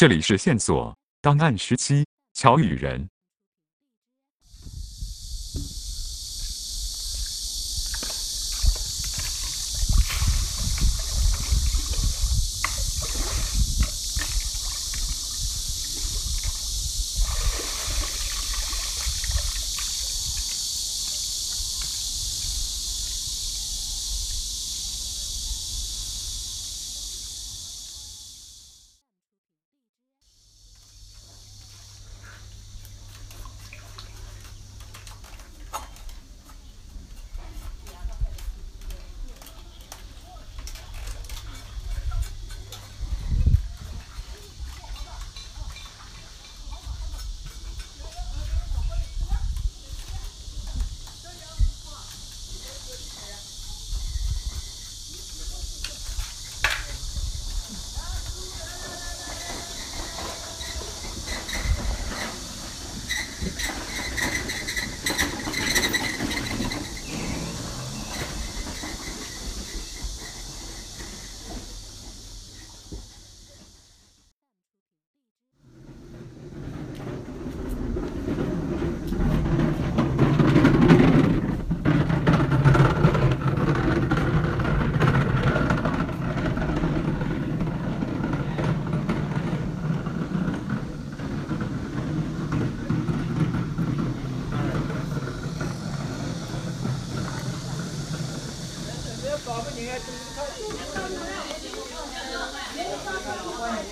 这里是线索档案时期，乔雨人。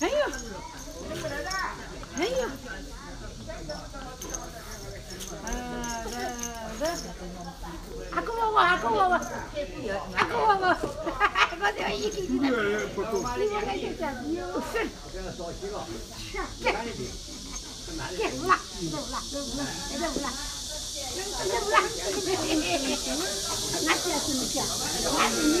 哎呦，哎呦，啊，这这，阿哥娃娃，阿哥娃娃，阿哥娃娃，我这一个一个，你我感觉这有事，是，这，这不啦，这 这不辣这不辣这不辣这不辣这不辣这不辣这不辣这不辣这不辣这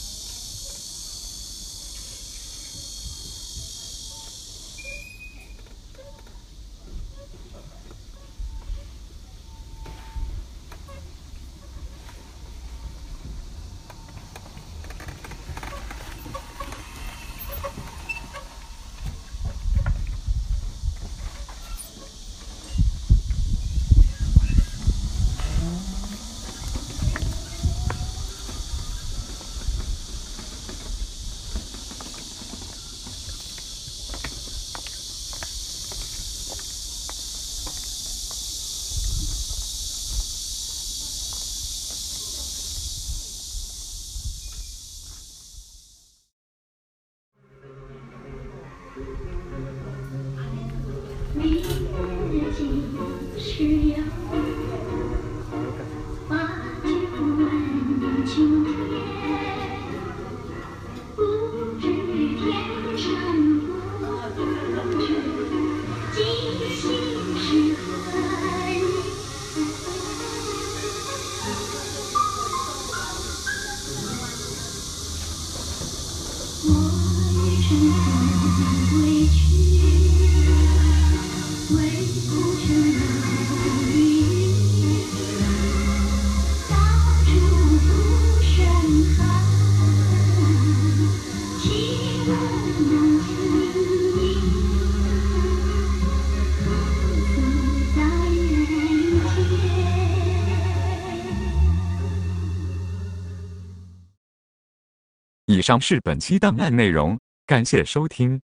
以上是本期档案内容，感谢收听。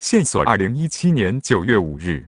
线索：二零一七年九月五日。